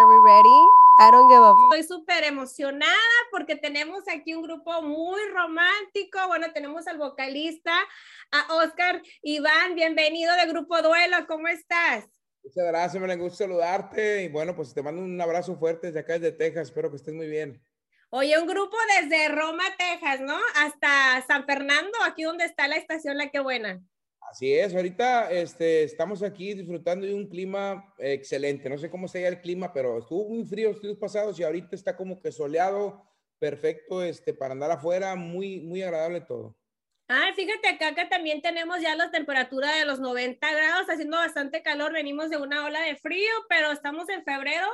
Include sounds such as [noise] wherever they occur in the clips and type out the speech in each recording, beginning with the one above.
Are we ready? I don't give a Estoy súper emocionada porque tenemos aquí un grupo muy romántico. Bueno, tenemos al vocalista, a Oscar Iván. Bienvenido de Grupo Duelo. ¿Cómo estás? Muchas gracias, me gusta saludarte. Y bueno, pues te mando un abrazo fuerte desde acá, desde Texas. Espero que estés muy bien. Oye, un grupo desde Roma, Texas, ¿no? Hasta San Fernando, aquí donde está la estación La Que Buena. Así es, ahorita este, estamos aquí disfrutando de un clima excelente. No sé cómo está el clima, pero estuvo muy frío los días pasados y ahorita está como que soleado, perfecto este, para andar afuera, muy, muy agradable todo. Ah, fíjate acá que también tenemos ya la temperatura de los 90 grados, haciendo bastante calor, venimos de una ola de frío, pero estamos en febrero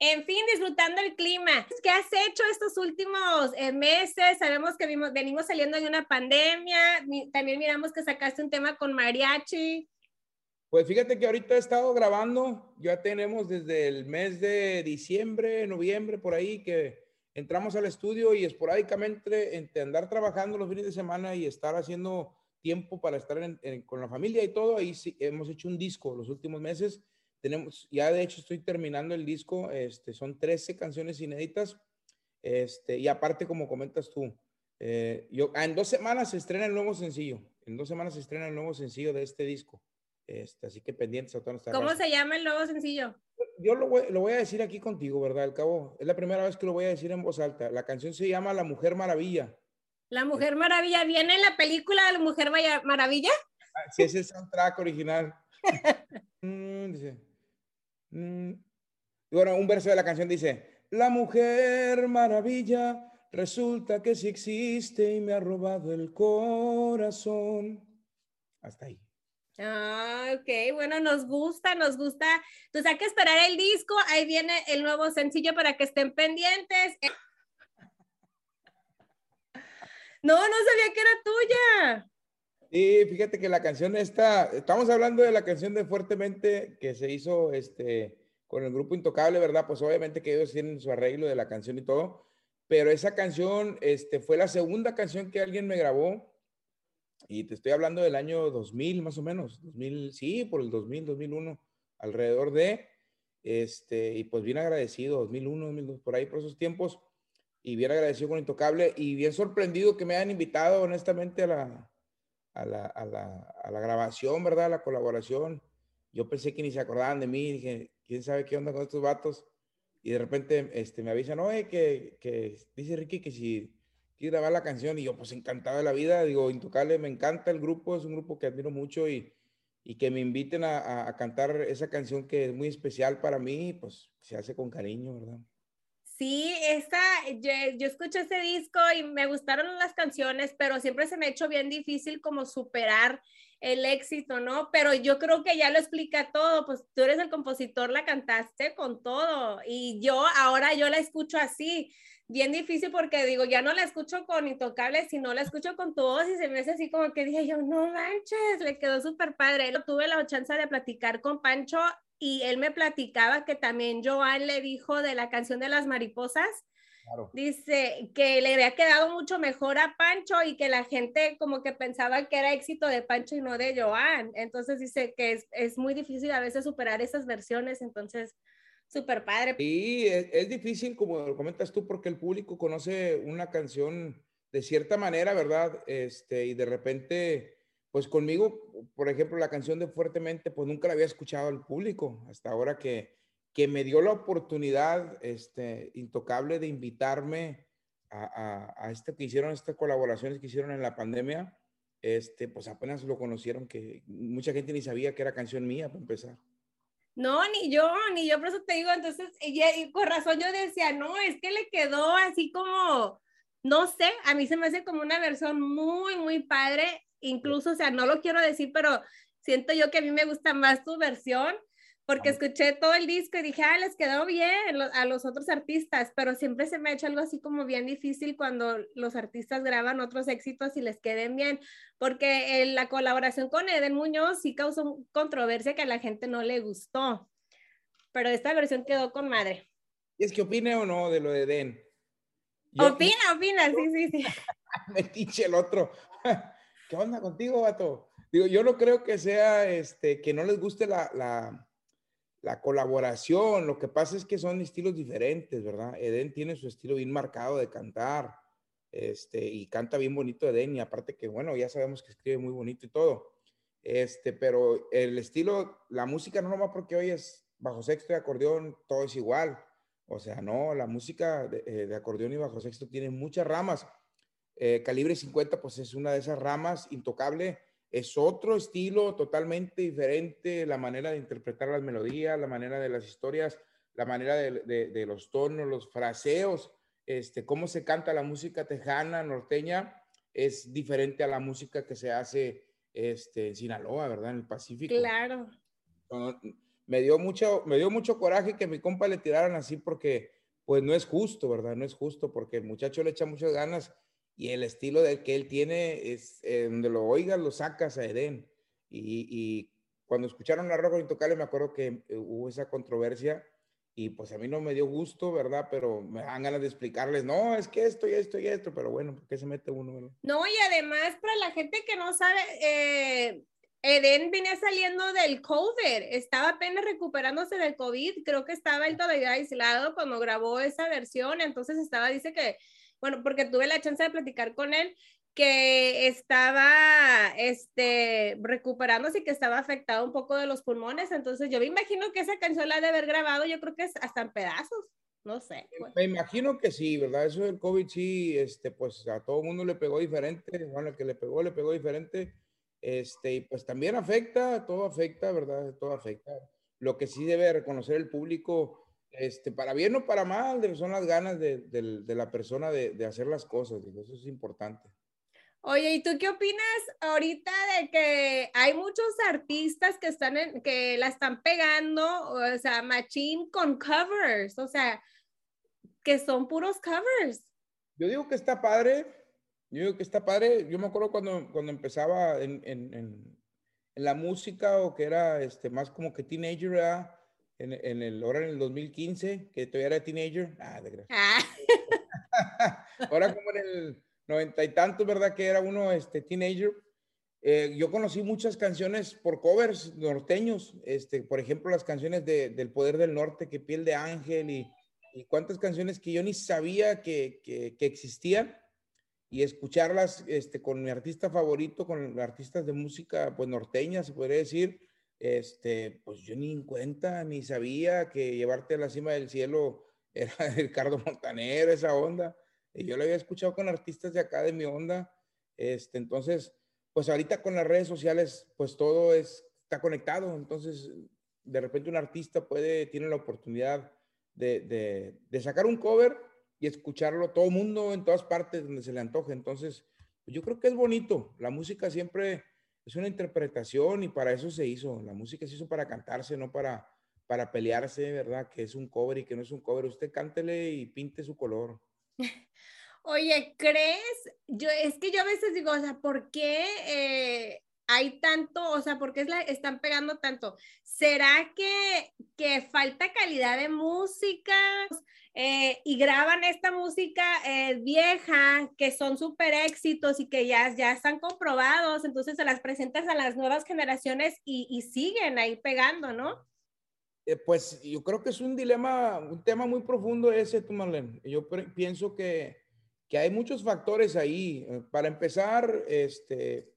en fin, disfrutando el clima. ¿Qué has hecho estos últimos eh, meses? Sabemos que venimos saliendo de una pandemia. También miramos que sacaste un tema con mariachi. Pues fíjate que ahorita he estado grabando. Ya tenemos desde el mes de diciembre, noviembre, por ahí, que entramos al estudio y esporádicamente entre andar trabajando los fines de semana y estar haciendo tiempo para estar con la familia y todo, ahí sí, hemos hecho un disco los últimos meses tenemos, ya de hecho estoy terminando el disco, este, son 13 canciones inéditas, este, y aparte como comentas tú, eh, yo, ah, en dos semanas se estrena el nuevo sencillo, en dos semanas se estrena el nuevo sencillo de este disco, este, así que pendientes a toda ¿Cómo se llama el nuevo sencillo? Yo lo voy, lo voy, a decir aquí contigo, ¿verdad? Al cabo, es la primera vez que lo voy a decir en voz alta. La canción se llama La Mujer Maravilla. La Mujer Maravilla, ¿viene en la película de La Mujer Maravilla? Ah, sí, es el soundtrack original. [laughs] Mm, dice, bueno, un verso de la canción dice, la mujer maravilla resulta que sí existe y me ha robado el corazón. Hasta ahí. Ah, ok, bueno, nos gusta, nos gusta. Entonces hay que esperar el disco, ahí viene el nuevo sencillo para que estén pendientes. [laughs] No, no sabía que era tuya. Sí, fíjate que la canción está, estamos hablando de la canción de Fuertemente que se hizo este, con el grupo Intocable, ¿verdad? Pues obviamente que ellos tienen su arreglo de la canción y todo, pero esa canción este, fue la segunda canción que alguien me grabó y te estoy hablando del año 2000 más o menos, 2000, sí, por el 2000, 2001, alrededor de, este, y pues bien agradecido, 2001, 2002, por ahí, por esos tiempos, y bien agradecido con Intocable y bien sorprendido que me hayan invitado honestamente a la a la, a la, a la grabación, ¿verdad? La colaboración. Yo pensé que ni se acordaban de mí, dije, ¿quién sabe qué onda con estos vatos? Y de repente este, me avisan, oye, que, que dice Ricky que si quiere grabar la canción, y yo pues encantado de la vida, digo, Intocable, me encanta el grupo, es un grupo que admiro mucho y, y que me inviten a, a, cantar esa canción que es muy especial para mí, pues se hace con cariño, ¿verdad? Sí, esa, yo, yo, escuché ese disco y me gustaron las canciones, pero siempre se me ha hecho bien difícil como superar el éxito, ¿no? Pero yo creo que ya lo explica todo, pues tú eres el compositor, la cantaste con todo y yo ahora yo la escucho así, bien difícil porque digo, ya no la escucho con Intocable, sino la escucho con tu voz y se me hace así como que dije yo, no manches, le quedó súper padre. Tuve la chance de platicar con Pancho y él me platicaba que también Joan le dijo de la canción de las mariposas. Dice que le había quedado mucho mejor a Pancho y que la gente como que pensaba que era éxito de Pancho y no de Joan. Entonces dice que es, es muy difícil a veces superar esas versiones, entonces súper padre. Sí, es, es, difícil como lo comentas tú porque el público conoce una canción de cierta manera, ¿verdad? Este, y de repente pues conmigo, por ejemplo, la canción de Fuertemente, pues nunca la había escuchado al público, hasta ahora que, que me dio la oportunidad este, intocable de invitarme a, a, este que hicieron, estas colaboraciones que hicieron en la pandemia, este, pues apenas lo conocieron, que mucha gente ni sabía que era canción mía, para empezar. No, ni yo, ni yo, por eso te digo, entonces, con razón yo decía, no, es que le quedó así como, no sé, a mí se me hace como una versión muy, muy padre incluso, o sea, no lo quiero decir, pero siento yo que a mí me gusta más tu versión, porque escuché todo el disco y dije, ah, les quedó bien a los otros artistas, pero siempre se me ha hecho algo así como bien difícil cuando los artistas graban otros éxitos y les queden bien, porque la colaboración con Eden Muñoz sí causó controversia que a la gente no le gustó, pero esta versión quedó con madre. ¿Y es que opine o no de lo de Eden? opina, opina, sí, sí, sí. [laughs] me tiche el otro. ¿Qué onda contigo, vato? Digo, yo no creo que sea, este, que no les guste la, la, la colaboración. Lo que pasa es que son estilos diferentes, ¿verdad? Eden tiene su estilo bien marcado de cantar, este, y canta bien bonito Eden, y aparte que, bueno, ya sabemos que escribe muy bonito y todo. Este, pero el estilo, la música no nomás porque hoy es bajo sexto y acordeón, todo es igual. O sea, no, la música de, eh, acordeón y bajo sexto tiene muchas ramas. Eh, calibre 50, pues es una de esas ramas, intocable es otro estilo totalmente diferente, la manera de interpretar las melodías, la manera de las historias, la manera de, los tonos, los fraseos, este, cómo se canta la música tejana, norteña, es diferente a la música que se hace este, en Sinaloa, ¿verdad? En el Pacífico. Claro. Me dio, mucho, me dio mucho coraje que mi compa le tiraran así porque, pues no es justo, ¿verdad? No es justo porque el muchacho le echa muchas ganas y el estilo del que él tiene es eh, donde lo oigas, lo sacas a Eden. Y, y cuando escucharon la Roca Intocable, me acuerdo que eh, hubo esa controversia y pues a mí no me dio gusto, ¿verdad? Pero me dan ganas de explicarles, no, es que esto y esto y esto, pero bueno, ¿por qué se mete uno? No, y además para la gente que no sabe, eh, Eden venía saliendo del COVID, estaba apenas recuperándose del COVID, creo que estaba él todavía aislado cuando grabó esa versión, entonces estaba, dice que bueno, porque tuve la chance de platicar con él, que estaba este, recuperándose y que estaba afectado un poco de los pulmones. Entonces yo me imagino que esa canción la de haber grabado, yo creo que es hasta en pedazos. No sé. Pues. Me imagino que sí, ¿verdad? Eso del COVID sí, este, pues a todo el mundo le pegó diferente. Bueno, el que le pegó, le pegó diferente. Este, y pues también afecta, todo afecta, ¿verdad? Todo afecta. Lo que sí debe reconocer el público este, para bien o para mal, son las ganas de, la persona de, hacer las cosas, eso es importante. Oye, ¿y tú qué opinas ahorita de que hay muchos artistas que están en, que la están pegando, o sea, machine con covers, o sea, que son puros covers? Yo digo que está padre, yo digo que está padre, yo me acuerdo cuando, cuando empezaba en, en, en, la música o que era este, más como que teenager, ¿verdad? En, en, el, ahora en el 2015, que todavía era teenager. Ah, de. Ah. [laughs] ahora como en el noventa y tantos, ¿verdad? Que era uno este, teenager. Eh, yo conocí muchas canciones por covers norteños, este, por ejemplo, las canciones de, del Poder del Norte, que Piel de Ángel y, y cuántas canciones que yo ni sabía que, que, que existían y escucharlas este, con mi artista favorito, con artistas de música pues norteña, se podría decir, este, pues yo ni en cuenta, ni sabía que llevarte a la cima del cielo [laughs] era Ricardo Montaner, esa onda. Y yo lo había escuchado con artistas de acá de mi onda. Este, entonces, pues ahorita con las redes sociales, pues todo es, está conectado. Entonces, de repente un artista puede, tiene la oportunidad de, de, sacar un cover y escucharlo todo el mundo en todas partes donde se le antoje. Entonces, pues yo creo que es bonito. La música siempre es una interpretación y para eso se hizo. La música se hizo para cantarse, no para, para pelearse, ¿verdad? Que es un cover y que no es un cover. Usted cántele y pinte su color. [laughs] Oye, ¿crees? Yo, es que yo a veces digo, o sea, ¿por qué eh, hay tanto, o sea, por qué están pegando tanto? ¿Será que, falta calidad de música? Eh, y graban esta música eh, vieja, que son súper éxitos y que ya, ya están comprobados, entonces se las presentas a las nuevas generaciones y, y siguen ahí pegando, ¿no? Eh, pues yo creo que es un dilema, un tema muy profundo ese, tú, Marlene. Yo pienso que, que hay muchos factores ahí. Para empezar, este,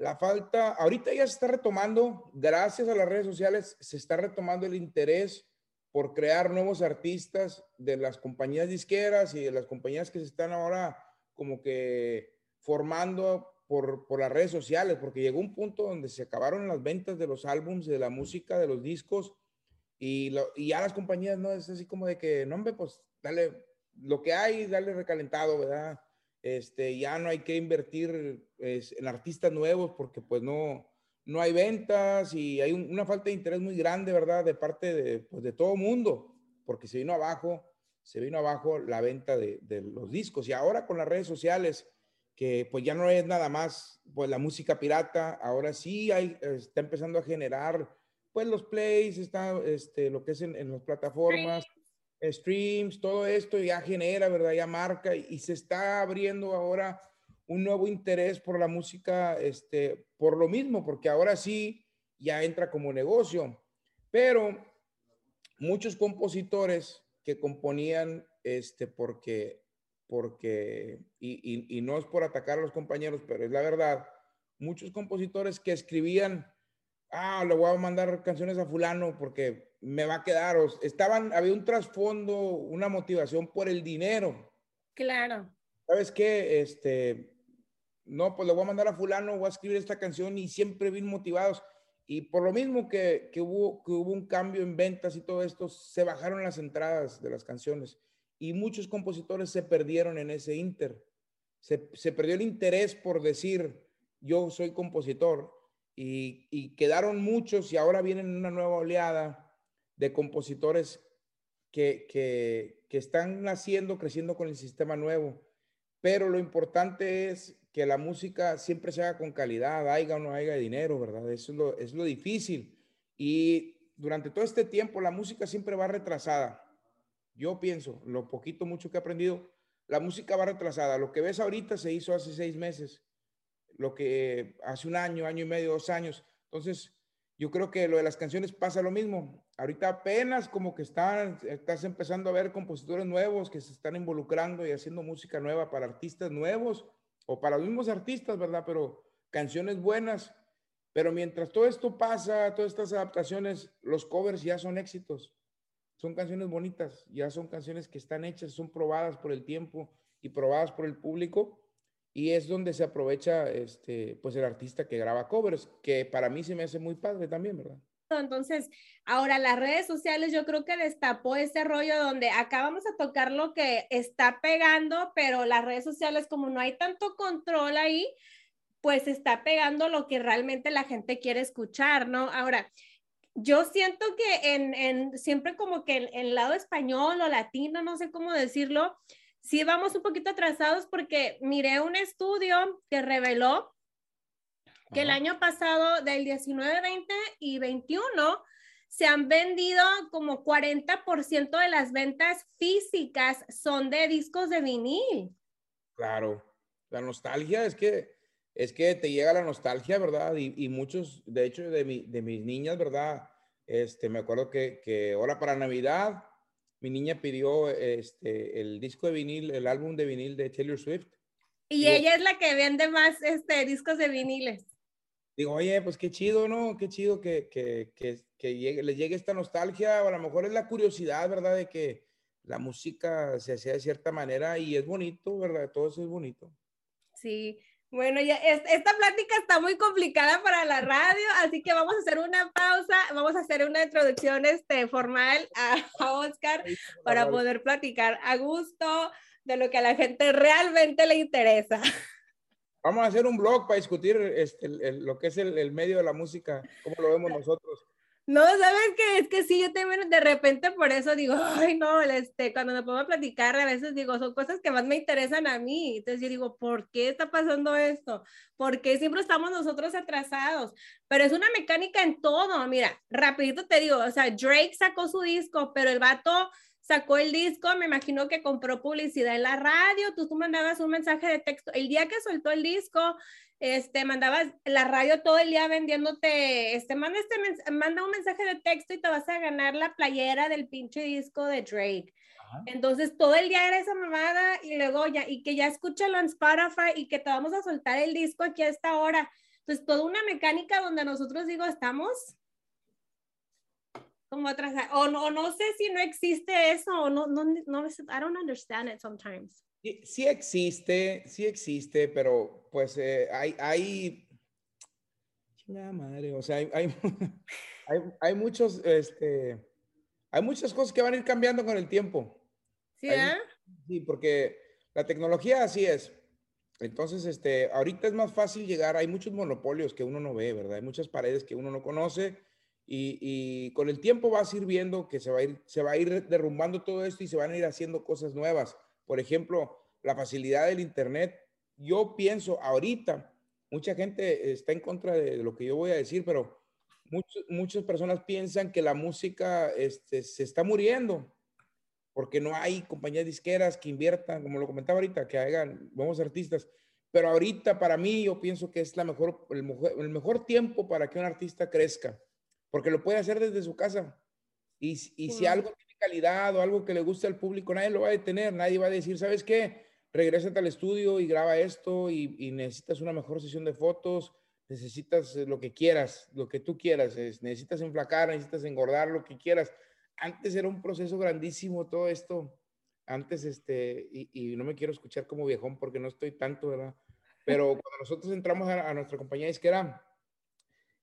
la falta, ahorita ya se está retomando, gracias a las redes sociales, se está retomando el interés por crear nuevos artistas de las compañías disqueras y de las compañías que se están ahora como que formando por, por las redes sociales, porque llegó un punto donde se acabaron las ventas de los álbums, de la música, de los discos, y, lo, y ya las compañías no es así como de que, no, hombre, pues dale lo que hay, dale recalentado, ¿verdad? Este, ya no hay que invertir en artistas nuevos porque pues no, no hay ventas y hay una falta de interés muy grande, ¿verdad? De parte de, pues, de todo mundo, porque se vino abajo, se vino abajo la venta de, de, los discos. Y ahora con las redes sociales, que pues ya no es nada más pues la música pirata, ahora sí hay, está empezando a generar pues los plays, está este, lo que es en, en las plataformas, streams, todo esto ya genera, ¿verdad? Ya marca y, se está abriendo ahora un nuevo interés por la música, este, por lo mismo, porque ahora sí ya entra como negocio. Pero muchos compositores que componían este, porque, porque y, y, no es por atacar a los compañeros, pero es la verdad, muchos compositores que escribían, ah, le voy a mandar canciones a fulano porque me va a quedar, estaban, había un trasfondo, una motivación por el dinero. Claro. ¿Sabes qué? Este, no, pues le voy a mandar a fulano, voy a escribir esta canción y siempre bien motivados. Y por lo mismo que, que, hubo, que hubo un cambio en ventas y todo esto, se bajaron las entradas de las canciones y muchos compositores se perdieron en ese inter. Se, se perdió el interés por decir, yo soy compositor y, y, quedaron muchos y ahora vienen una nueva oleada de compositores que, que, están naciendo, creciendo con el sistema nuevo. Pero lo importante es que la música siempre se haga con calidad, haya o no haya dinero, ¿verdad? Eso es lo, es lo difícil. Y durante todo este tiempo la música siempre va retrasada. Yo pienso, lo poquito, mucho que he aprendido, la música va retrasada. Lo que ves ahorita se hizo hace seis meses, lo que hace un año, año y medio, dos años. Entonces, yo creo que lo de las canciones pasa lo mismo. Ahorita apenas como que están, estás empezando a ver compositores nuevos que se están involucrando y haciendo música nueva para artistas nuevos o para los mismos artistas, ¿verdad? Pero canciones buenas. Pero mientras todo esto pasa, todas estas adaptaciones, los covers ya son éxitos. Son canciones bonitas, ya son canciones que están hechas, son probadas por el tiempo y probadas por el público. Y es donde se aprovecha este, pues el artista que graba covers, que para mí se me hace muy padre también, ¿verdad? Entonces, ahora las redes sociales yo creo que destapó ese rollo donde acá vamos a tocar lo que está pegando, pero las redes sociales como no hay tanto control ahí, pues está pegando lo que realmente la gente quiere escuchar, ¿no? Ahora, yo siento que en, en siempre como que en el lado español o latino, no sé cómo decirlo, sí vamos un poquito atrasados porque miré un estudio que reveló que el año pasado, del 19, 20 y 21, se han vendido como 40% de las ventas físicas son de discos de vinil. Claro, la nostalgia es que es que te llega la nostalgia, ¿verdad? Y, muchos, de hecho, de, mi, de, mis niñas, ¿verdad? Este, me acuerdo que, que ahora para Navidad, mi niña pidió este, el disco de vinil, el álbum de vinil de Taylor Swift. Y ella es la que vende más este, discos de viniles digo, oye, pues qué chido, ¿no? Qué chido que, que, que, que llegue, le llegue esta nostalgia, o a lo mejor es la curiosidad, ¿verdad? De que la música se hacía de cierta manera y es bonito, ¿verdad? Todo eso es bonito. Sí, bueno, ya esta plática está muy complicada para la radio, así que vamos a hacer una pausa, vamos a hacer una introducción este, formal a, [laughs] a Oscar para poder platicar a gusto de lo que a la gente realmente le interesa. Vamos a hacer un blog para discutir este, lo que es el, medio de la música, cómo lo vemos nosotros. No, ¿sabes qué? Es que sí, yo también de repente por eso digo, ay, no, este, cuando me pongo a platicar, a veces digo, son cosas que más me interesan a mí. Entonces yo digo, ¿por qué está pasando esto? ¿Por qué siempre estamos nosotros atrasados? Pero es una mecánica en todo. Mira, rapidito te digo, o sea, Drake sacó su disco, pero el vato sacó el disco, me imagino que compró publicidad en la radio, tú, tú mandabas un mensaje de texto, el día que soltó el disco, este, mandabas la radio todo el día vendiéndote, este, manda, este, manda un mensaje de texto y te vas a ganar la playera del pinche disco de Drake. Entonces todo el día era esa mamada y luego ya, y que ya escúchalo en Spotify y que te vamos a soltar el disco aquí a esta hora. Entonces toda una mecánica donde nosotros digo, estamos como atrás, o no, no sé si no existe eso, o no, no, no, I don't understand it sometimes. Sí, sí existe, sí existe, pero pues eh, hay, hay, chingada madre, o sea, hay, hay, [laughs] hay, hay, muchos, este, hay muchas cosas que van a ir cambiando con el tiempo. Sí, ¿eh? Sí, porque la tecnología así es. Entonces, este, ahorita es más fácil llegar, hay muchos monopolios que uno no ve, ¿verdad? Hay muchas paredes que uno no conoce y, con el tiempo vas a ir viendo que se va a ir, se va a ir derrumbando todo esto y se van a ir haciendo cosas nuevas. Por ejemplo, la facilidad del Internet. Yo pienso ahorita, mucha gente está en contra de lo que yo voy a decir, pero muchas personas piensan que la música este, se está muriendo porque no hay compañías disqueras que inviertan, como lo comentaba ahorita, que hagan nuevos artistas. Pero ahorita para mí yo pienso que es la mejor, el mejor tiempo para que un artista crezca porque lo puede hacer desde su casa. Y, y si algo calidad o algo que le gusta al público, nadie lo va a detener, nadie va a decir, ¿sabes qué? Regrésate al estudio y graba esto y, necesitas una mejor sesión de fotos, necesitas lo que quieras, lo que tú quieras, necesitas enflacar, necesitas engordar, lo que quieras. Antes era un proceso grandísimo todo esto. Antes, este, y, no me quiero escuchar como viejón porque no estoy tanto, ¿verdad? Pero cuando nosotros entramos a, a nuestra compañía disquera,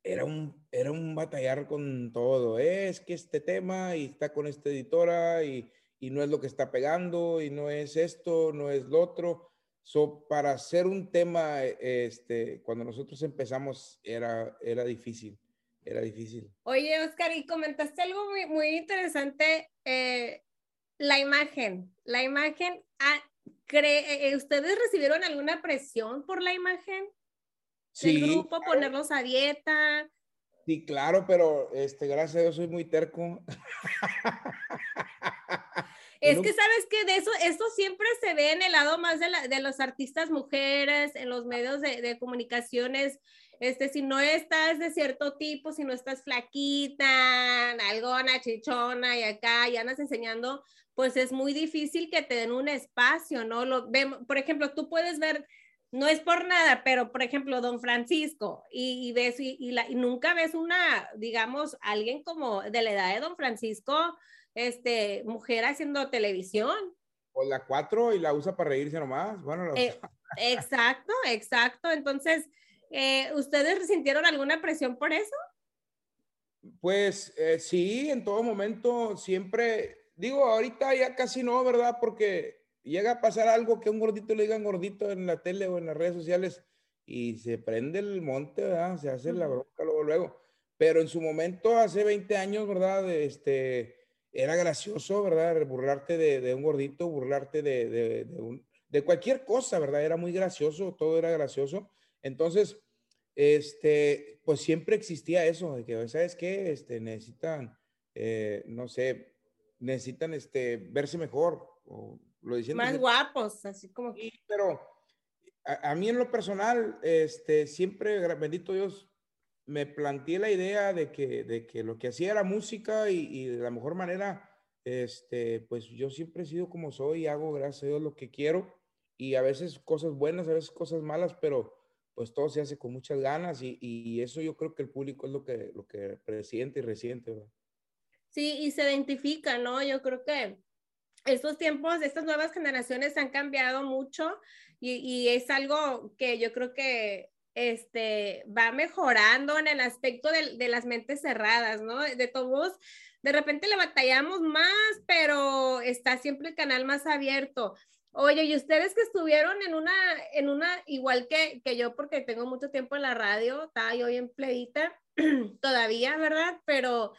era un, era un batallar con todo. Es que este tema y está con esta editora y, y no es lo que está pegando y no es esto, no es lo otro. So, para hacer un tema, este, cuando nosotros empezamos, era, era difícil, era difícil. Oye, Oscar, y comentaste algo muy, muy interesante, eh, la imagen, la imagen, ah, eh, ¿ustedes recibieron alguna presión por la imagen Sí, del grupo, claro. ponerlos a dieta? Sí, claro, pero este, gracias a Dios soy muy terco. [laughs] Es que sabes que de eso, esto siempre se ve en el lado más de, la- de los artistas mujeres, en los medios de, de comunicaciones. Este, si no estás de cierto tipo, si no estás flaquita, algona, chichona y acá y andas enseñando, pues es muy difícil que te den un espacio, ¿no? Lo vemos, por ejemplo, tú puedes ver, no es por nada, pero por ejemplo, Don Francisco, y, y ves, y, y la- y nunca ves una, digamos, alguien como de la edad de Don Francisco, este, mujer haciendo televisión. O la cuatro y la usa para reírse nomás. Bueno, la- Eh, [laughs] exacto, exacto. Entonces, eh, ¿ustedes sintieron alguna presión por eso? Pues eh, sí, en todo momento, siempre, digo, ahorita ya casi no, ¿verdad? Porque llega a pasar algo que un gordito le digan gordito en la tele o en las redes sociales y se prende el monte, ¿verdad? Se hace la bronca luego, luego. Pero en su momento, hace 20 años, ¿verdad? Este, era gracioso, ¿verdad? Burlarte de, de un gordito, burlarte de, de, de un- de cualquier cosa, ¿verdad? Era muy gracioso, todo era gracioso. Entonces, este, pues siempre existía eso, de que, ¿sabes qué? Este, necesitan, eh, no sé, necesitan este, verse mejor, o lo dicen. Más guapos, así como que. Pero a, a mí en lo personal, este, siempre, bendito Dios, me planteé la idea de que, de que lo que hacía era música y, y de la mejor manera, este, pues yo siempre he sido como soy y hago, gracias a Dios, lo que quiero y a veces cosas buenas, a veces cosas malas, pero pues todo se hace con muchas ganas y, y eso yo creo que el público es lo que, lo que presiente y resiente, ¿verdad? Sí, y se identifica, ¿no? Yo creo que estos tiempos, estas nuevas generaciones han cambiado mucho y, es algo que yo creo que este, va mejorando en el aspecto de, las mentes cerradas, ¿no? De todos, de repente le batallamos más, pero está siempre el canal más abierto. Oye, y ustedes que estuvieron en una, en una, igual que, que yo, porque tengo mucho tiempo en la radio, estaba yo bien pleita [clears throat] todavía, ¿verdad? Pero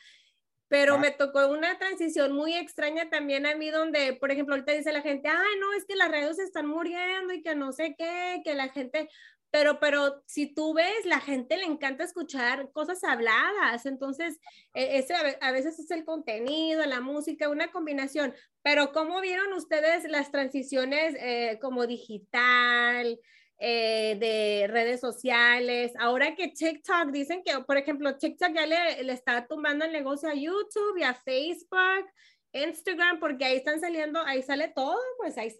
pero Ah. me tocó una transición muy extraña también a mí donde, por ejemplo, ahorita dice la gente, ay, no, es que las radios están muriendo y que no sé qué, que la gente, pero, pero si tú ves, la gente le encanta escuchar cosas habladas, entonces, e- ese a veces es el contenido, la música, una combinación, pero ¿cómo vieron ustedes las transiciones eh, como digital? Eh, de redes sociales. Ahora que TikTok dicen que, por ejemplo, TikTok ya le, le está tumbando el negocio a YouTube y a Facebook, Instagram, porque ahí están saliendo, ahí sale todo, pues ahí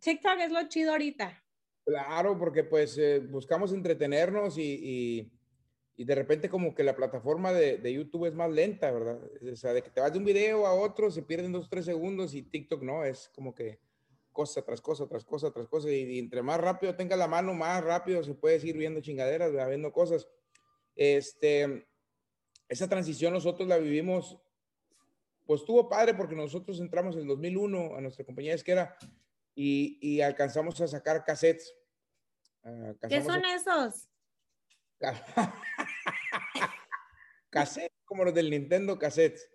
TikTok es lo chido ahorita. Claro, porque pues eh, buscamos entretenernos y, y, y de repente como que la plataforma de, de YouTube es más lenta, ¿verdad? O sea, de que te vas de un video a otro, se pierden dos, tres segundos y TikTok no, es como que cosa tras cosa, tras cosa, tras cosa. Y, y entre más rápido tenga la mano, más rápido se puede seguir viendo chingaderas, ¿verdad? viendo cosas. Este, esa transición nosotros la vivimos, pues estuvo padre porque nosotros entramos en el 2001 a nuestra compañía disquera y, y alcanzamos a sacar cassettes. Ah, ¿Qué son esos? a- [laughs] cassettes, como los del Nintendo cassettes,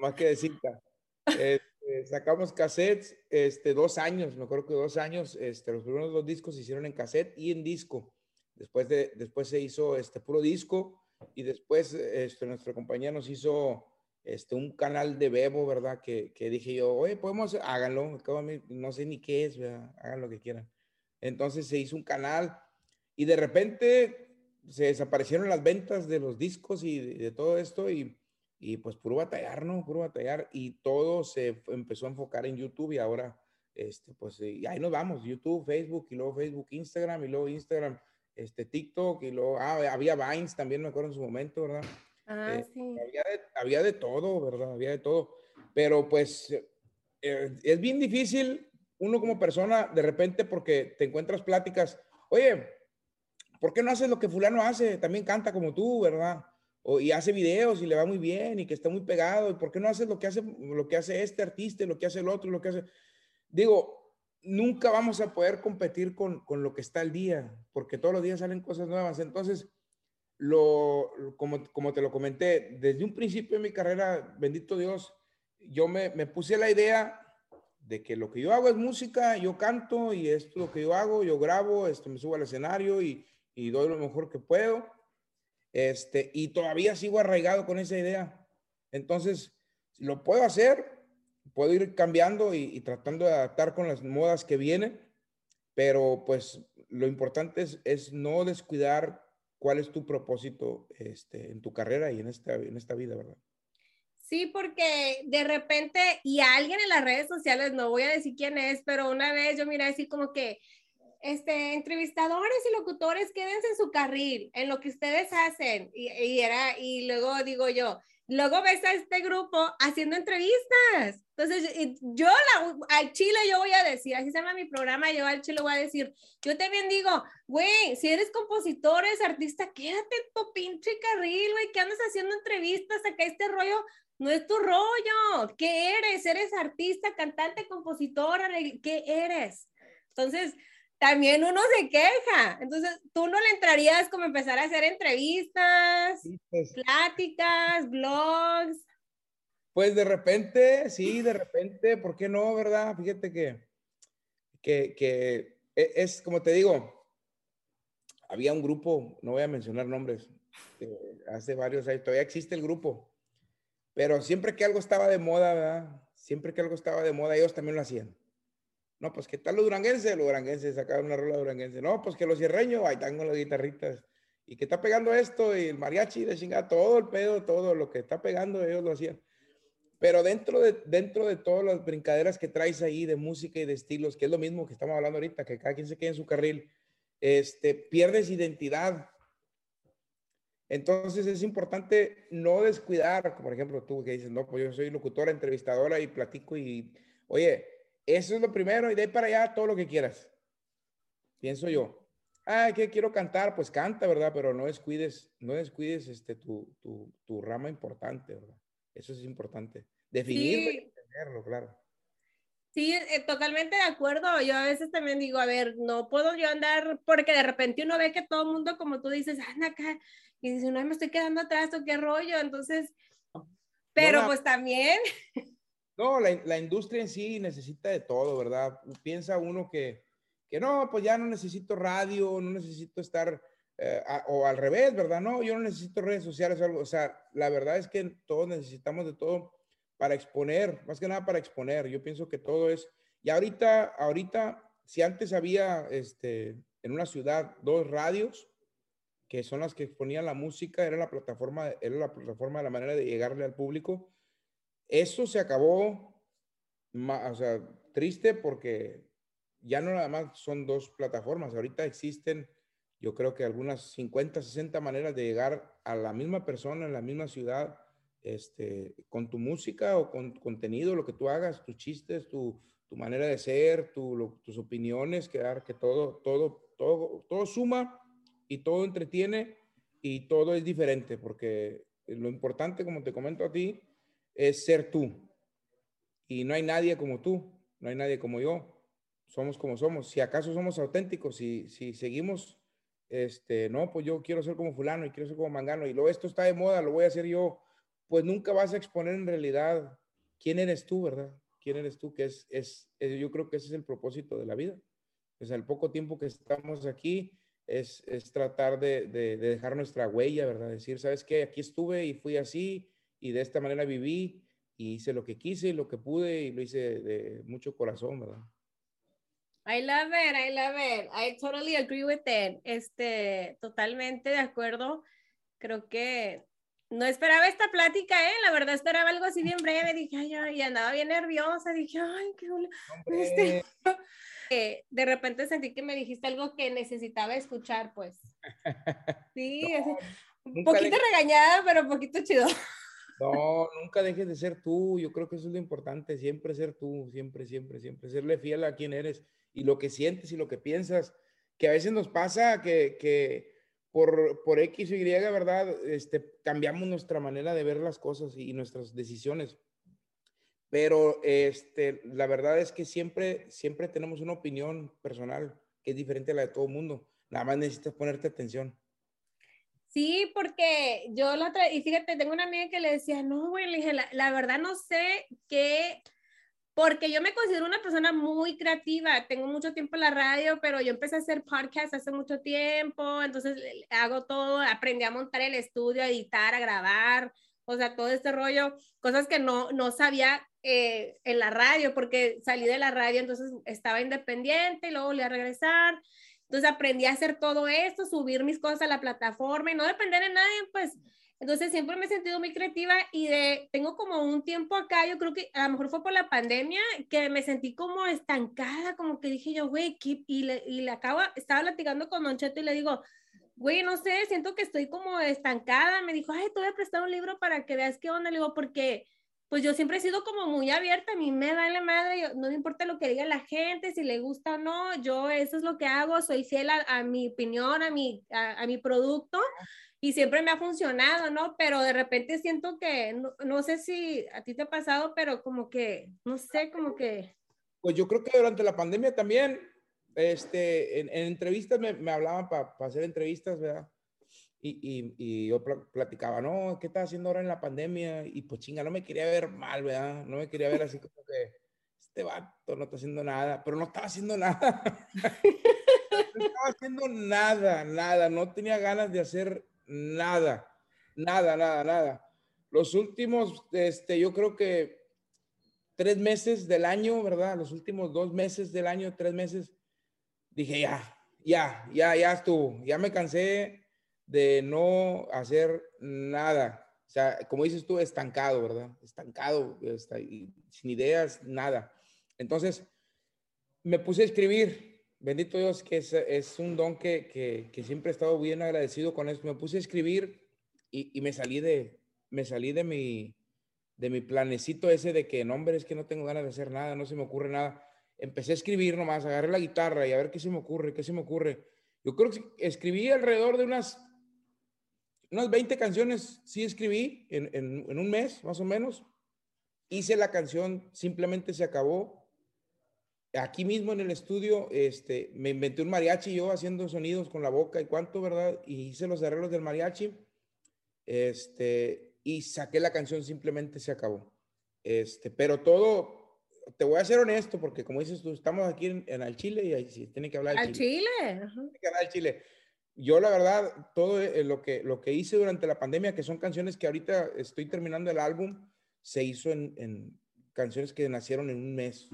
más que de cinta. [laughs] Este, sacamos cassettes, este, dos años, me acuerdo que dos años, este, los primeros dos discos se hicieron en cassette y en disco. Después, de, después se hizo este puro disco y después este, nuestra compañía nos hizo este, un canal de Bebo, ¿verdad? Que, que dije yo, oye, podemos, háganlo, no sé ni qué es, ¿verdad? hagan lo que quieran. Entonces se hizo un canal y de repente se desaparecieron las ventas de los discos y de, de todo esto y y pues puro batallar, ¿no? Puro batallar y todo se empezó a enfocar en YouTube y ahora, este, pues y ahí nos vamos, YouTube, Facebook y luego Facebook, Instagram y luego Instagram, este, TikTok y luego, ah, había Vines también, me acuerdo en su momento, ¿verdad? Ah, sí. Había de, había de, todo, ¿verdad? Había de todo. Pero pues eh, es bien difícil uno como persona de repente porque te encuentras pláticas, oye, ¿por qué no haces lo que fulano hace? También canta como tú, ¿verdad? O, y hace videos y le va muy bien y que está muy pegado. ¿Y por qué no haces lo que hace, lo que hace este artista y lo que hace el otro lo que hace? Digo, nunca vamos a poder competir con, con lo que está al día, porque todos los días salen cosas nuevas. Entonces, lo, como, como te lo comenté, desde un principio de mi carrera, bendito Dios, yo me, me puse la idea de que lo que yo hago es música, yo canto y esto es lo que yo hago, yo grabo, esto me subo al escenario y, y doy lo mejor que puedo. Este, y todavía sigo arraigado con esa idea. Entonces, lo puedo hacer, puedo ir cambiando y, tratando de adaptar con las modas que vienen, pero pues lo importante es, es no descuidar cuál es tu propósito este, en tu carrera y en esta, en esta vida, ¿verdad? Sí, porque de repente, y alguien en las redes sociales, no voy a decir quién es, pero una vez yo miré así como que, este, entrevistadores y locutores, quédense en su carril, en lo que ustedes hacen. Y, y, era, y luego digo yo, luego ves a este grupo haciendo entrevistas. Entonces, yo la, al Chile yo voy a decir, así se llama mi programa, yo al Chile voy a decir, yo también digo, güey, si eres compositor, eres artista, quédate en tu pinche carril, güey, que andas haciendo entrevistas, acá este rollo no es tu rollo. ¿Qué eres? ¿Eres artista, cantante, compositora? ¿Qué eres? Entonces, también uno se queja. Entonces, tú no le entrarías como empezar a hacer entrevistas, sí, pues. pláticas, blogs. Pues de repente, sí, de repente, ¿por qué no, verdad? Fíjate que, que, que e, es, como te digo, había un grupo, no voy a mencionar nombres, eh, hace varios años, todavía existe el grupo, pero siempre que algo estaba de moda, ¿verdad? Siempre que algo estaba de moda, ellos también lo hacían. No, pues ¿qué tal los duranguenses? Los duranguenses sacaron una rola duranguense. No, pues que los cierreños, ahí están con las guitarritas. Y que está pegando esto, y el mariachi, de chingada, todo el pedo, todo lo que está pegando, ellos lo hacían. Pero dentro de, dentro de todas las brincaderas que traes ahí de música y de estilos, que es lo mismo que estamos hablando ahorita, que cada quien se quede en su carril, este, pierdes identidad. Entonces es importante no descuidar, por ejemplo tú que dices, no, pues yo soy locutora, entrevistadora y platico y, oye, eso es lo primero y de ahí para allá todo lo que quieras. Pienso yo. Ah, que quiero cantar, pues canta, ¿verdad? Pero no descuides, no descuides este, tu, tu, tu rama importante, ¿verdad? Eso es importante. Definirlo sí. y entenderlo, claro. Sí, eh, totalmente de acuerdo. Yo a veces también digo, a ver, no puedo yo andar, porque de repente uno ve que todo el mundo, como tú dices, anda acá, y dice, no, me estoy quedando atrás, ¿o qué rollo? Entonces, pero no, pues también. [laughs] No, la, industria en sí necesita de todo, ¿verdad? Piensa uno que, que no, pues ya no necesito radio, no necesito estar, eh, o al revés, ¿verdad? No, yo no necesito redes sociales o algo. O sea, la verdad es que todos necesitamos de todo para exponer, más que nada para exponer. Yo pienso que todo es, y ahorita, ahorita, si antes había este, en una ciudad dos radios, que son las que exponían la música, era la plataforma, era la plataforma de la manera de llegarle al público. Eso se acabó, o sea, triste porque ya no nada más son dos plataformas, ahorita existen, yo creo que algunas 50, 60 maneras de llegar a la misma persona en la misma ciudad, este, con tu música o con contenido, lo que tú hagas, tus chistes, tu, tu manera de ser, tu, lo, tus opiniones, quedar que todo, todo, todo, todo suma y todo entretiene y todo es diferente, porque lo importante, como te comento a ti, es ser tú. Y no hay nadie como tú, no hay nadie como yo. Somos como somos. Si acaso somos auténticos, si, si seguimos, este, no, pues yo quiero ser como fulano y quiero ser como mangano y luego esto está de moda, lo voy a hacer yo, pues nunca vas a exponer en realidad quién eres tú, ¿verdad? ¿Quién eres tú? Que es, es, yo creo que ese es el propósito de la vida. Pues al poco tiempo que estamos aquí, es, es tratar de, de, de, dejar nuestra huella, ¿verdad? Decir, ¿sabes qué? Aquí estuve y fui así y de esta manera viví y hice lo que quise y lo que pude y lo hice de mucho corazón, ¿verdad? I love it, I love it. I totally agree with it. Este, totalmente de acuerdo. Creo que no esperaba esta plática, ¿eh? La verdad esperaba algo así bien breve. Dije, ay, ay, andaba bien nerviosa. Dije, ay, qué este, [laughs] eh, de repente sentí que me dijiste algo que necesitaba escuchar, pues. [laughs] Sí, un poquito regañada, pero un poquito chido. No, nunca dejes de ser tú. Yo creo que eso es lo importante. Siempre ser tú, siempre, siempre, siempre. Serle fiel a quien eres y lo que sientes y lo que piensas. Que a veces nos pasa que, que por, por X o Y, ¿verdad? Este, cambiamos nuestra manera de ver las cosas y nuestras decisiones. Pero este, la verdad es que siempre, siempre tenemos una opinión personal que es diferente a la de todo el mundo. Nada más necesitas ponerte atención. Sí, porque yo la otra, y fíjate, tengo una amiga que le decía, no, güey, le dije, la, la verdad no sé qué porque yo me considero una persona muy creativa, tengo mucho tiempo en la radio, pero yo empecé a hacer podcast hace mucho tiempo, entonces hago todo, aprendí a montar el estudio, a editar, a grabar, o sea, todo este rollo, cosas que no, no sabía eh, en la radio, porque salí de la radio, entonces estaba independiente y luego volví a regresar, entonces aprendí a hacer todo esto, subir mis cosas a la plataforma y no depender de nadie, pues entonces siempre me he sentido muy creativa y de, tengo como un tiempo acá, yo creo que a lo mejor fue por la pandemia, que me sentí como estancada, como que dije yo, güey, y le, y le acabo, estaba platicando con Don Cheto y le digo, güey, no sé, siento que estoy como estancada. Me dijo, ay, te voy a prestar un libro para que veas qué onda. Le digo, porque pues yo siempre he sido como muy abierta, a mí me da la madre, no me importa lo que diga la gente, si le gusta o no, yo eso es lo que hago, soy fiel a, mi opinión, a mi, a mi producto y siempre me ha funcionado, ¿no? Pero de repente siento que, no, sé si a ti te ha pasado, pero como que, no sé, como que... Pues yo creo que durante la pandemia también, este, en, entrevistas me, me hablaban para hacer entrevistas, ¿verdad? Y, y, y, yo platicaba, no, ¿qué estás haciendo ahora en la pandemia? Y pues chinga, no me quería ver mal, ¿verdad? No me quería ver así como que este vato no está haciendo nada, pero no estaba haciendo [laughs] nada. no estaba haciendo nada, nada, no tenía ganas de hacer nada, nada, nada, nada. Los últimos, este, yo creo que tres meses del año, ¿verdad? Los últimos dos meses del año, tres meses, dije, ya, ya, ya, ya estuvo, ya me cansé de no hacer nada. O sea, como dices tú, estancado, ¿verdad? Estancado, está, sin ideas, nada. Entonces, me puse a escribir, bendito Dios, que es, un don que, que, que, siempre he estado bien agradecido con esto. Me puse a escribir y, y, me salí de, me salí de mi, de mi planecito ese de que, no, hombre, es que no tengo ganas de hacer nada, no se me ocurre nada. Empecé a escribir nomás, agarré la guitarra y a ver qué se me ocurre, qué se me ocurre. Yo creo que escribí alrededor de unas, unas 20 canciones, sí escribí en, en, en un mes, más o menos. Hice la canción, simplemente se acabó aquí mismo en el estudio, este, me inventé un mariachi yo haciendo sonidos con la boca y cuánto, ¿verdad? Y hice los arreglos del mariachi. Este, y saqué la canción, simplemente se acabó. Este, pero todo, te voy a ser honesto, porque como dices tú, estamos aquí en, el Chile y ahí sí, tiene que hablar al Chile. Tiene que hablar Chile. Yo, la verdad, todo eh, lo que, lo que hice durante la pandemia, que son canciones que ahorita estoy terminando el álbum, se hizo en, en canciones que nacieron en un mes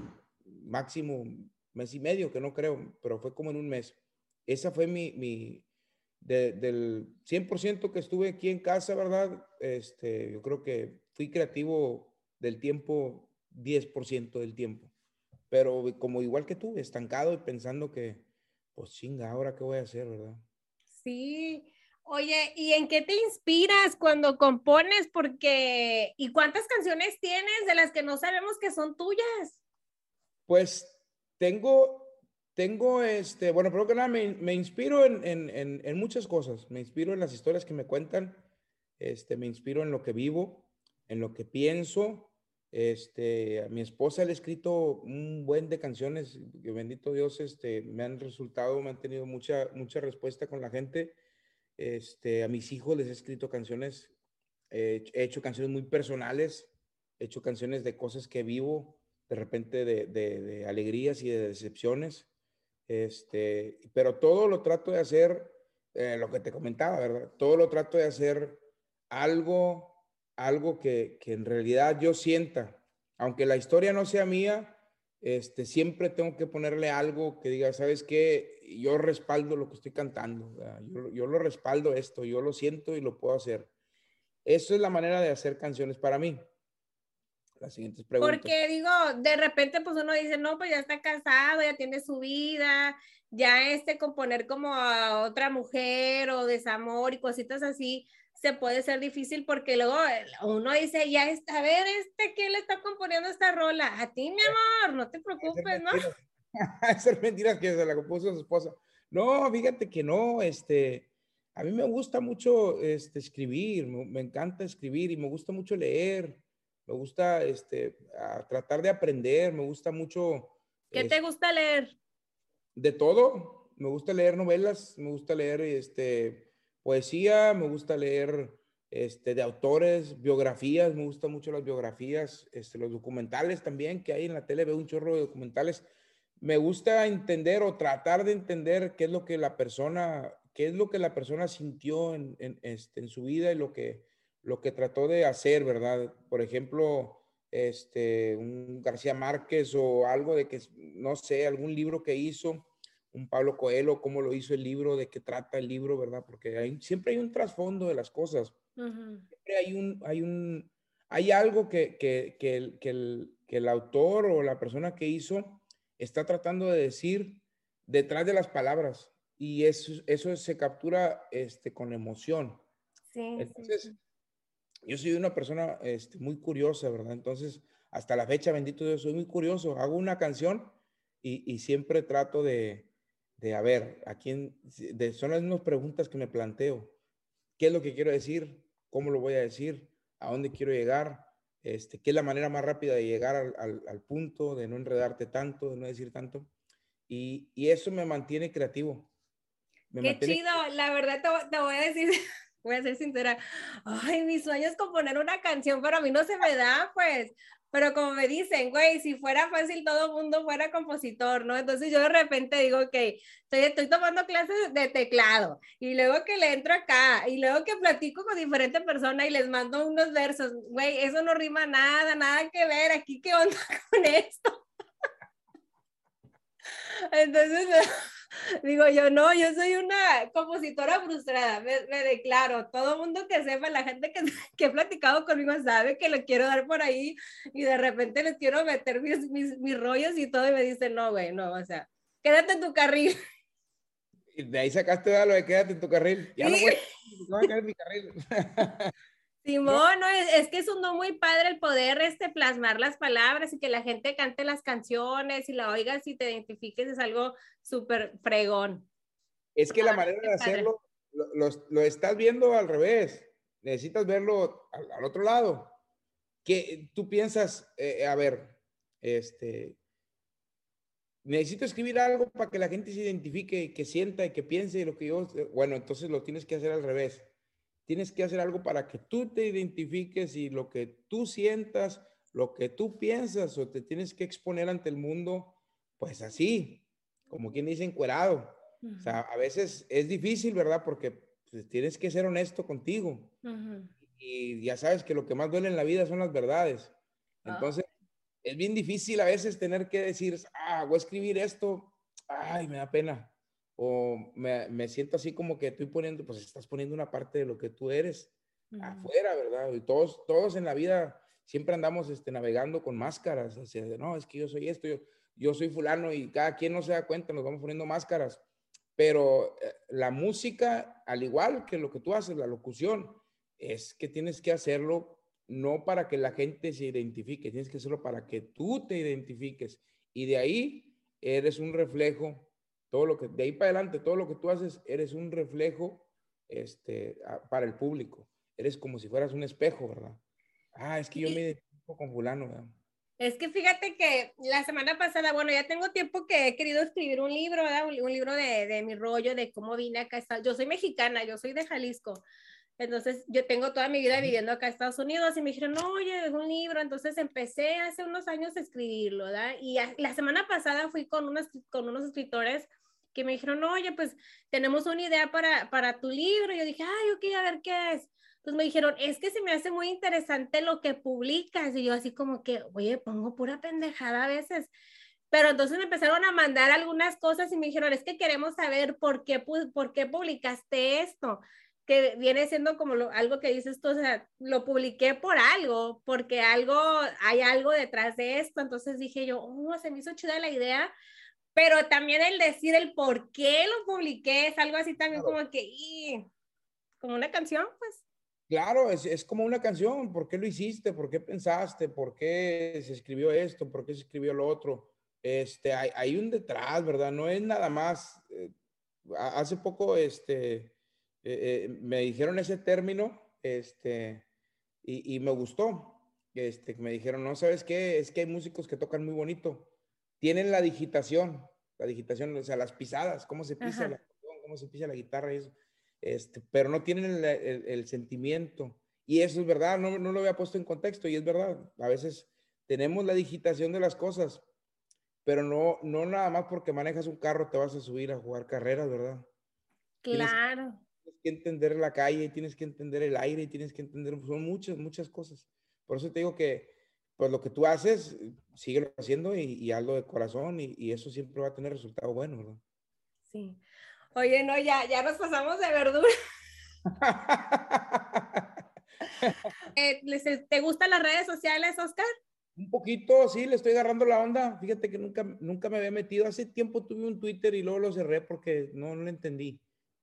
máximo mes y medio, que no creo, pero fue como en un mes. Esa fue mi, mi del 100% que estuve aquí en casa, ¿verdad? Este, yo creo que fui creativo del tiempo, 10% del tiempo. Pero como igual que tú, estancado y pensando que, pues chinga, ahora qué voy a hacer, ¿verdad? Sí. Oye, ¿y en qué te inspiras cuando compones? Porque, ¿y cuántas canciones tienes de las que no sabemos que son tuyas? Pues tengo, tengo, este, bueno, pero que nada, me, me inspiro en, en, en, muchas cosas. Me inspiro en las historias que me cuentan, este, me inspiro en lo que vivo, en lo que pienso. Este, a mi esposa le he escrito un buen de canciones, que bendito Dios, este, me han resultado, me han tenido mucha, mucha respuesta con la gente. Este, a mis hijos les he escrito canciones, he hecho canciones muy personales, he hecho canciones de cosas que vivo, de repente de, de, alegrías y de decepciones. Este, pero todo lo trato de hacer, eh, lo que te comentaba, ¿verdad? Todo lo trato de hacer algo, algo que, que, en realidad yo sienta. Aunque la historia no sea mía, este, siempre tengo que ponerle algo que diga, ¿sabes qué? Yo respaldo lo que estoy cantando. Yo, lo respaldo esto, yo lo siento y lo puedo hacer. Eso es la manera de hacer canciones para mí. Las siguientes preguntas. Porque digo, de repente pues uno dice, no, pues ya está casado, ya tiene su vida, ya este componer como a otra mujer o desamor y cositas así, se puede ser difícil porque luego uno dice, ya está, a ver, este, ¿quién le está componiendo esta rola? A ti, mi amor, no te [laughs] preocupes, ¿no? [laughs] Ser mentiras que se la compuso su esposa. No, fíjate que no, este, a mí me gusta mucho este, escribir, me, encanta escribir y me gusta mucho leer, me gusta este, tratar de aprender, me gusta mucho. ¿Qué te gusta leer? De todo, me gusta leer novelas, me gusta leer este, poesía, me gusta leer este, de autores, biografías, me gustan mucho las biografías, este, los documentales también que hay en la tele, veo un chorro de documentales. Me gusta entender o tratar de entender qué es lo que la persona, qué es lo que la persona sintió en, este, su vida y lo que, lo que trató de hacer, ¿verdad? Por ejemplo, este, un García Márquez o algo de que, no sé, algún libro que hizo un Pablo Coelho, cómo lo hizo el libro, de qué trata el libro, ¿verdad? Porque hay, siempre hay un trasfondo de las cosas. Siempre hay un, hay un, hay algo que, que, que, el, que, el, que el autor o la persona que hizo está tratando de decir detrás de las palabras. Y eso, eso se captura este, con emoción. Sí, Entonces, yo soy una persona este, muy curiosa, ¿verdad? Entonces, hasta la fecha, bendito Dios, soy muy curioso. Hago una canción y, y siempre trato de, de, a ver, a quién, de, son las mismas preguntas que me planteo. ¿Qué es lo que quiero decir? ¿Cómo lo voy a decir? ¿A dónde quiero llegar? Este, ¿Qué es la manera más rápida de llegar al, al, al punto, de no enredarte tanto, de no decir tanto? Y, y eso me mantiene creativo. Me Qué mantiene... chido, la verdad te, te voy a decir, [laughs] voy a ser sincera, ay, mi sueño es componer una canción, pero a mí no se me da, pues, pero como me dicen, güey, si fuera fácil todo el mundo fuera compositor, ¿no? Entonces yo de repente digo, ok, estoy, estoy tomando clases de teclado y luego que le entro acá y luego que platico con diferentes personas y les mando unos versos, güey, eso no rima nada, nada que ver, aquí qué onda [laughs] con esto. [laughs] Entonces [laughs] [laughs] digo yo, no, yo soy una compositora frustrada, me, me declaro, todo mundo que sepa, la gente que, [laughs] que he platicado conmigo sabe que lo quiero dar por ahí y de repente les quiero meter mis, mis, mis rollos y todo y me dicen, no, güey, no, o sea, quédate en tu carril. [laughs] Y de ahí sacaste lo de quédate en tu carril. Ya ¿Sí? no voy, no voy a quedar en mi carril. Simón, no, es, es, que es un don muy padre el poder este, plasmar las palabras y que la gente cante las canciones y la oigas y te identifiques, es algo súper fregón. Es que ah, la manera de hacerlo, lo, lo, lo, estás viendo al revés, necesitas verlo al, al otro lado. Que tú piensas, eh, a ver, este, necesito escribir algo para que la gente se identifique, que sienta y que piense lo que yo, bueno, entonces lo tienes que hacer al revés tienes que hacer algo para que tú te identifiques y lo que tú sientas, lo que tú piensas o te tienes que exponer ante el mundo, pues así, como quien dice, encuerado. Uh -huh. O sea, a veces es difícil, ¿verdad? Porque pues, tienes que ser honesto contigo. Uh -huh. Y ya sabes que lo que más duele en la vida son las verdades. Entonces, uh -huh. es bien difícil a veces tener que decir, ah, voy a escribir esto, ay, me da pena o me, me, siento así como que estoy poniendo, pues estás poniendo una parte de lo que tú eres uh -huh. afuera, ¿verdad? Y todos, todos en la vida siempre andamos este, navegando con máscaras, o sea, no, es que yo soy esto, yo, yo soy fulano y cada quien no se da cuenta, nos vamos poniendo máscaras, pero eh, la música, al igual que lo que tú haces, la locución, es que tienes que hacerlo no para que la gente se identifique, tienes que hacerlo para que tú te identifiques y de ahí eres un reflejo todo lo que, de ahí para adelante, todo lo que tú haces, eres un reflejo este, para el público. Eres como si fueras un espejo, ¿verdad? Ah, es que yo me identifico con fulano, ¿verdad? Es que fíjate que la semana pasada, bueno, ya tengo tiempo que he querido escribir un libro, ¿verdad? Un, un libro de, de, mi rollo, de cómo vine acá. Yo soy mexicana, yo soy de Jalisco. Entonces, yo tengo toda mi vida viviendo acá en Estados Unidos y me dijeron, no, oye, es un libro. Entonces, empecé hace unos años a escribirlo, ¿verdad? Y a, la semana pasada fui con, unos, con unos escritores que me dijeron, oye, pues tenemos una idea para, para tu libro. Y yo dije, ay, ok, a ver qué es. Entonces me dijeron, es que se me hace muy interesante lo que publicas. Y yo así como que, oye, pongo pura pendejada a veces. Pero entonces me empezaron a mandar algunas cosas y me dijeron, es que queremos saber por qué, por qué publicaste esto. Que viene siendo como algo que dices tú, o sea, lo publiqué por algo, porque algo, hay algo detrás de esto, entonces dije yo, oh, se me hizo chida la idea, pero también el decir el por qué lo publiqué es algo así también como que, como una canción, pues. Claro, es, es, como una canción. ¿Por qué lo hiciste? ¿Por qué pensaste? ¿Por qué se escribió esto? ¿Por qué se escribió lo otro? Este, hay, hay un detrás, ¿verdad? No es nada más. Eh, hace poco, este, eh, eh, me dijeron ese término, este, y, y, me gustó. Este, me dijeron, no, ¿sabes qué? Es que hay músicos que tocan muy bonito. Tienen la digitación, la digitación, o sea, las pisadas, cómo se pisa la, cómo se pisa la guitarra y eso este, pero no tienen el, sentimiento. Y eso es verdad, no, no, lo había puesto en contexto y es verdad. A veces tenemos la digitación de las cosas, pero no, no nada más porque manejas un carro te vas a subir a jugar carreras, ¿verdad? Claro. Que entender la calle, tienes que entender el aire, tienes que entender, son muchas, muchas cosas. Por eso te digo que, pues lo que tú haces, síguelo haciendo y, y hazlo de corazón y, y, eso siempre va a tener resultado bueno, ¿verdad? Sí. Oye, no, ya, ya nos pasamos de verdura. [laughs] Eh, ¿Te gustan las redes sociales, Oscar? Un poquito, sí, le estoy agarrando la onda. Fíjate que nunca, nunca me había metido. Hace tiempo tuve un Twitter y luego lo cerré porque no, no lo entendí.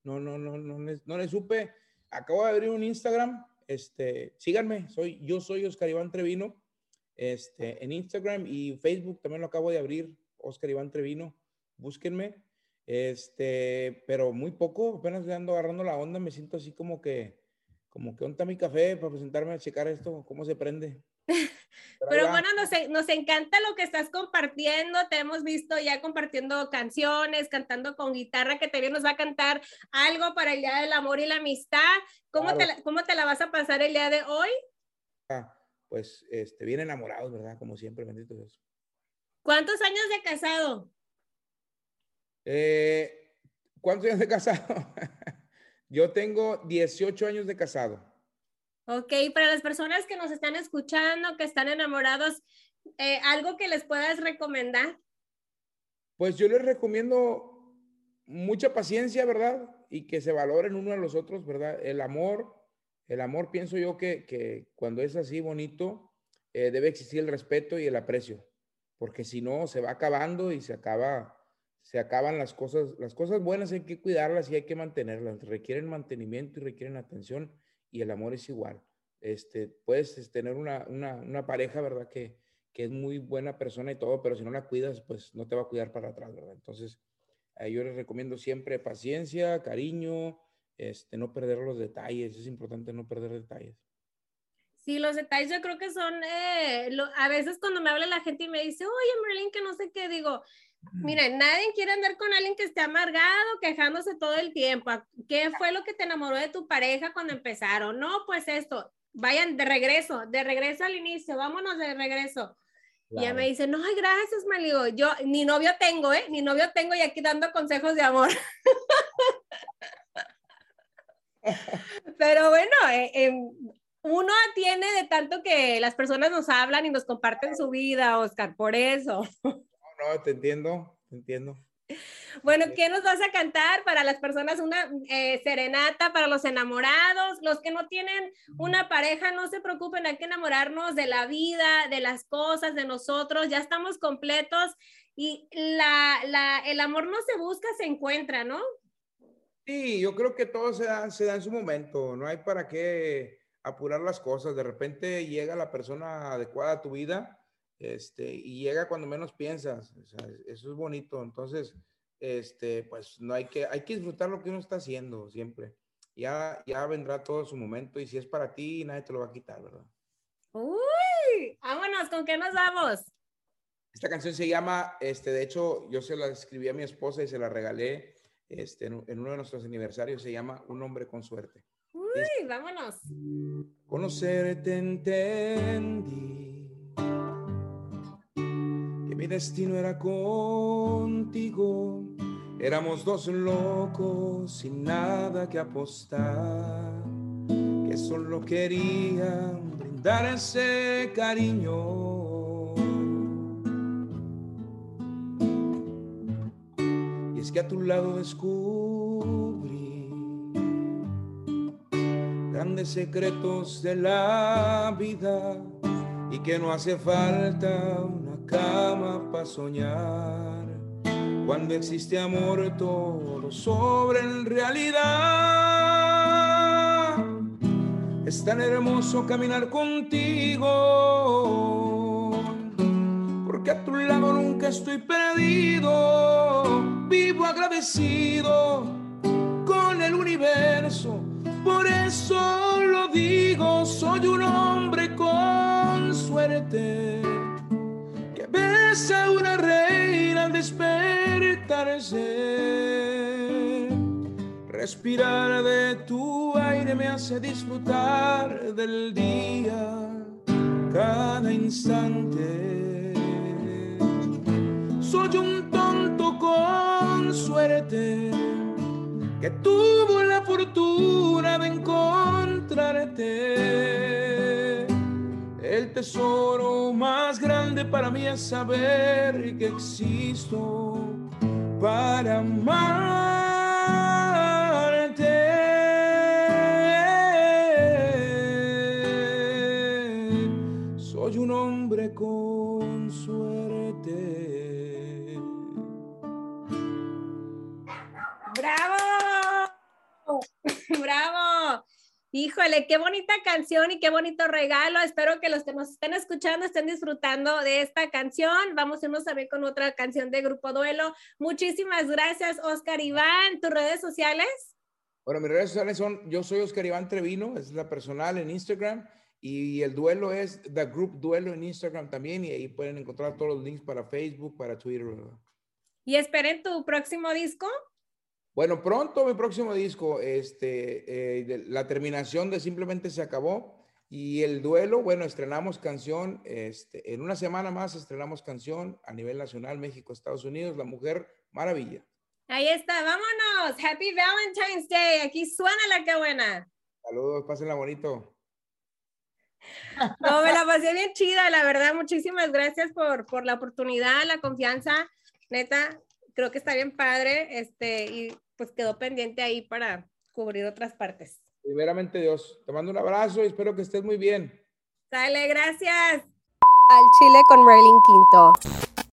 No, no, no, no, no, no le supe. Acabo de abrir un Instagram. Este, síganme, soy, yo soy Oscar Iván Trevino. Este, en Instagram y Facebook también lo acabo de abrir, Oscar Iván Trevino. Búsquenme. Este, pero muy poco, apenas le ando agarrando la onda, me siento así como que, como que onta mi café para presentarme a checar esto, cómo se prende. Pero, bueno, nos, nos, encanta lo que estás compartiendo. Te hemos visto ya compartiendo canciones, cantando con guitarra, que también nos va a cantar algo para el Día del Amor y la Amistad. ¿Cómo, te, la, ¿cómo te la vas a pasar el día de hoy? Ah, pues este, bien enamorados, ¿verdad? Como siempre, bendito Dios. ¿Cuántos años de casado? Eh, ¿Cuántos años de casado? [laughs] Yo tengo 18 años de casado. Ok, para las personas que nos están escuchando, que están enamorados, eh, ¿algo que les puedas recomendar? Pues yo les recomiendo mucha paciencia, ¿verdad? Y que se valoren uno a los otros, ¿verdad? El amor, el amor pienso yo que, que cuando es así bonito, eh, debe existir el respeto y el aprecio, porque si no, se va acabando y se acaba se acaban las cosas, las cosas buenas hay que cuidarlas y hay que mantenerlas, requieren mantenimiento y requieren atención y el amor es igual. Este, puedes este, tener una, una, pareja, ¿verdad? Que, que, es muy buena persona y todo, pero si no la cuidas, pues no te va a cuidar para atrás, ¿verdad? Entonces, yo les recomiendo siempre paciencia, cariño, este, no perder los detalles, es importante no perder detalles. Sí, los detalles yo creo que son, eh, a veces cuando me habla la gente y me dice, oye, Merlin, que no sé qué, digo, Mira, nadie quiere andar con alguien que esté amargado, quejándose todo el tiempo. ¿Qué fue lo que te enamoró de tu pareja cuando empezaron? No, pues esto, vayan de regreso, de regreso al inicio, vámonos de regreso. Y ella me dice, no, ay, gracias, Maligo. Yo ni novio tengo, ¿eh? Ni novio tengo y aquí dando consejos de amor. [laughs] Pero bueno, eh, em, uno tiene de tanto que las personas nos hablan y nos comparten su vida, Oscar, por eso. No, te entiendo, te entiendo. Bueno, ¿qué nos vas a cantar para las personas? Una eh, serenata para los enamorados, los que no tienen una pareja, no se preocupen, hay que enamorarnos de la vida, de las cosas, de nosotros, ya estamos completos y la, la, el amor no se busca, se encuentra, ¿no? Sí, yo creo que todo se da, se da en su momento, no hay para qué apurar las cosas, de repente llega la persona adecuada a tu vida este, y llega cuando menos piensas, eso es bonito, entonces, este, pues no hay que, hay que disfrutar lo que uno está haciendo siempre, ya, ya vendrá todo su momento y si es para ti, nadie te lo va a quitar, ¿verdad? Uy, vámonos, ¿con qué nos vamos? Esta canción se llama, este, de hecho, yo se la escribí a mi esposa y se la regalé este, en, en uno de nuestros aniversarios, se llama Un hombre con suerte. Uy, vámonos. Conocerte entendí destino era contigo. Éramos dos locos sin nada que apostar, que solo querían brindar ese cariño. Y es que a tu lado descubrí grandes secretos de la vida y que no hace falta cama para soñar. Cuando existe amor todo sobre en realidad. Es tan hermoso caminar contigo, porque a tu lado nunca estoy perdido, vivo agradecido con el universo. Por eso lo digo, soy un hombre con suerte una reina al despertarse. Respirar de tu aire me hace disfrutar del día cada instante. Soy un tonto con suerte que tuvo la fortuna de encontrarte. Tesoro más grande para mí es saber que existo para amarte. Soy un hombre con suerte. ¡Bravo! [laughs] ¡Bravo! Híjole, qué bonita canción y qué bonito regalo. Espero que los que nos estén escuchando estén disfrutando de esta canción. Vamos a irnos también con otra canción de Grupo Duelo. Muchísimas gracias, Oscar Iván. ¿Tus redes sociales? Bueno, mis redes sociales son, yo soy Oscar Iván Trevino, es la personal en Instagram, y el duelo es The Group Duelo en Instagram también, y ahí pueden encontrar todos los links para Facebook, para Twitter. Y esperen tu próximo disco. Bueno, pronto mi próximo disco, este, eh, de- la terminación de Simplemente se acabó, y el duelo, bueno, estrenamos canción, este, en una semana más estrenamos canción a nivel nacional, México, Estados Unidos, La Mujer Maravilla. Ahí está, vámonos. Happy Valentine's Day. Aquí suena la que buena. Saludos, pásenla bonito. No, me la pasé bien chida, la verdad. Muchísimas gracias por, por la oportunidad, la confianza. Neta, creo que está bien padre. Este, y pues quedó pendiente ahí para cubrir otras partes. Primeramente Dios, te mando un abrazo y espero que estés muy bien. Sale, gracias. Al Chile con Merlin Quinto.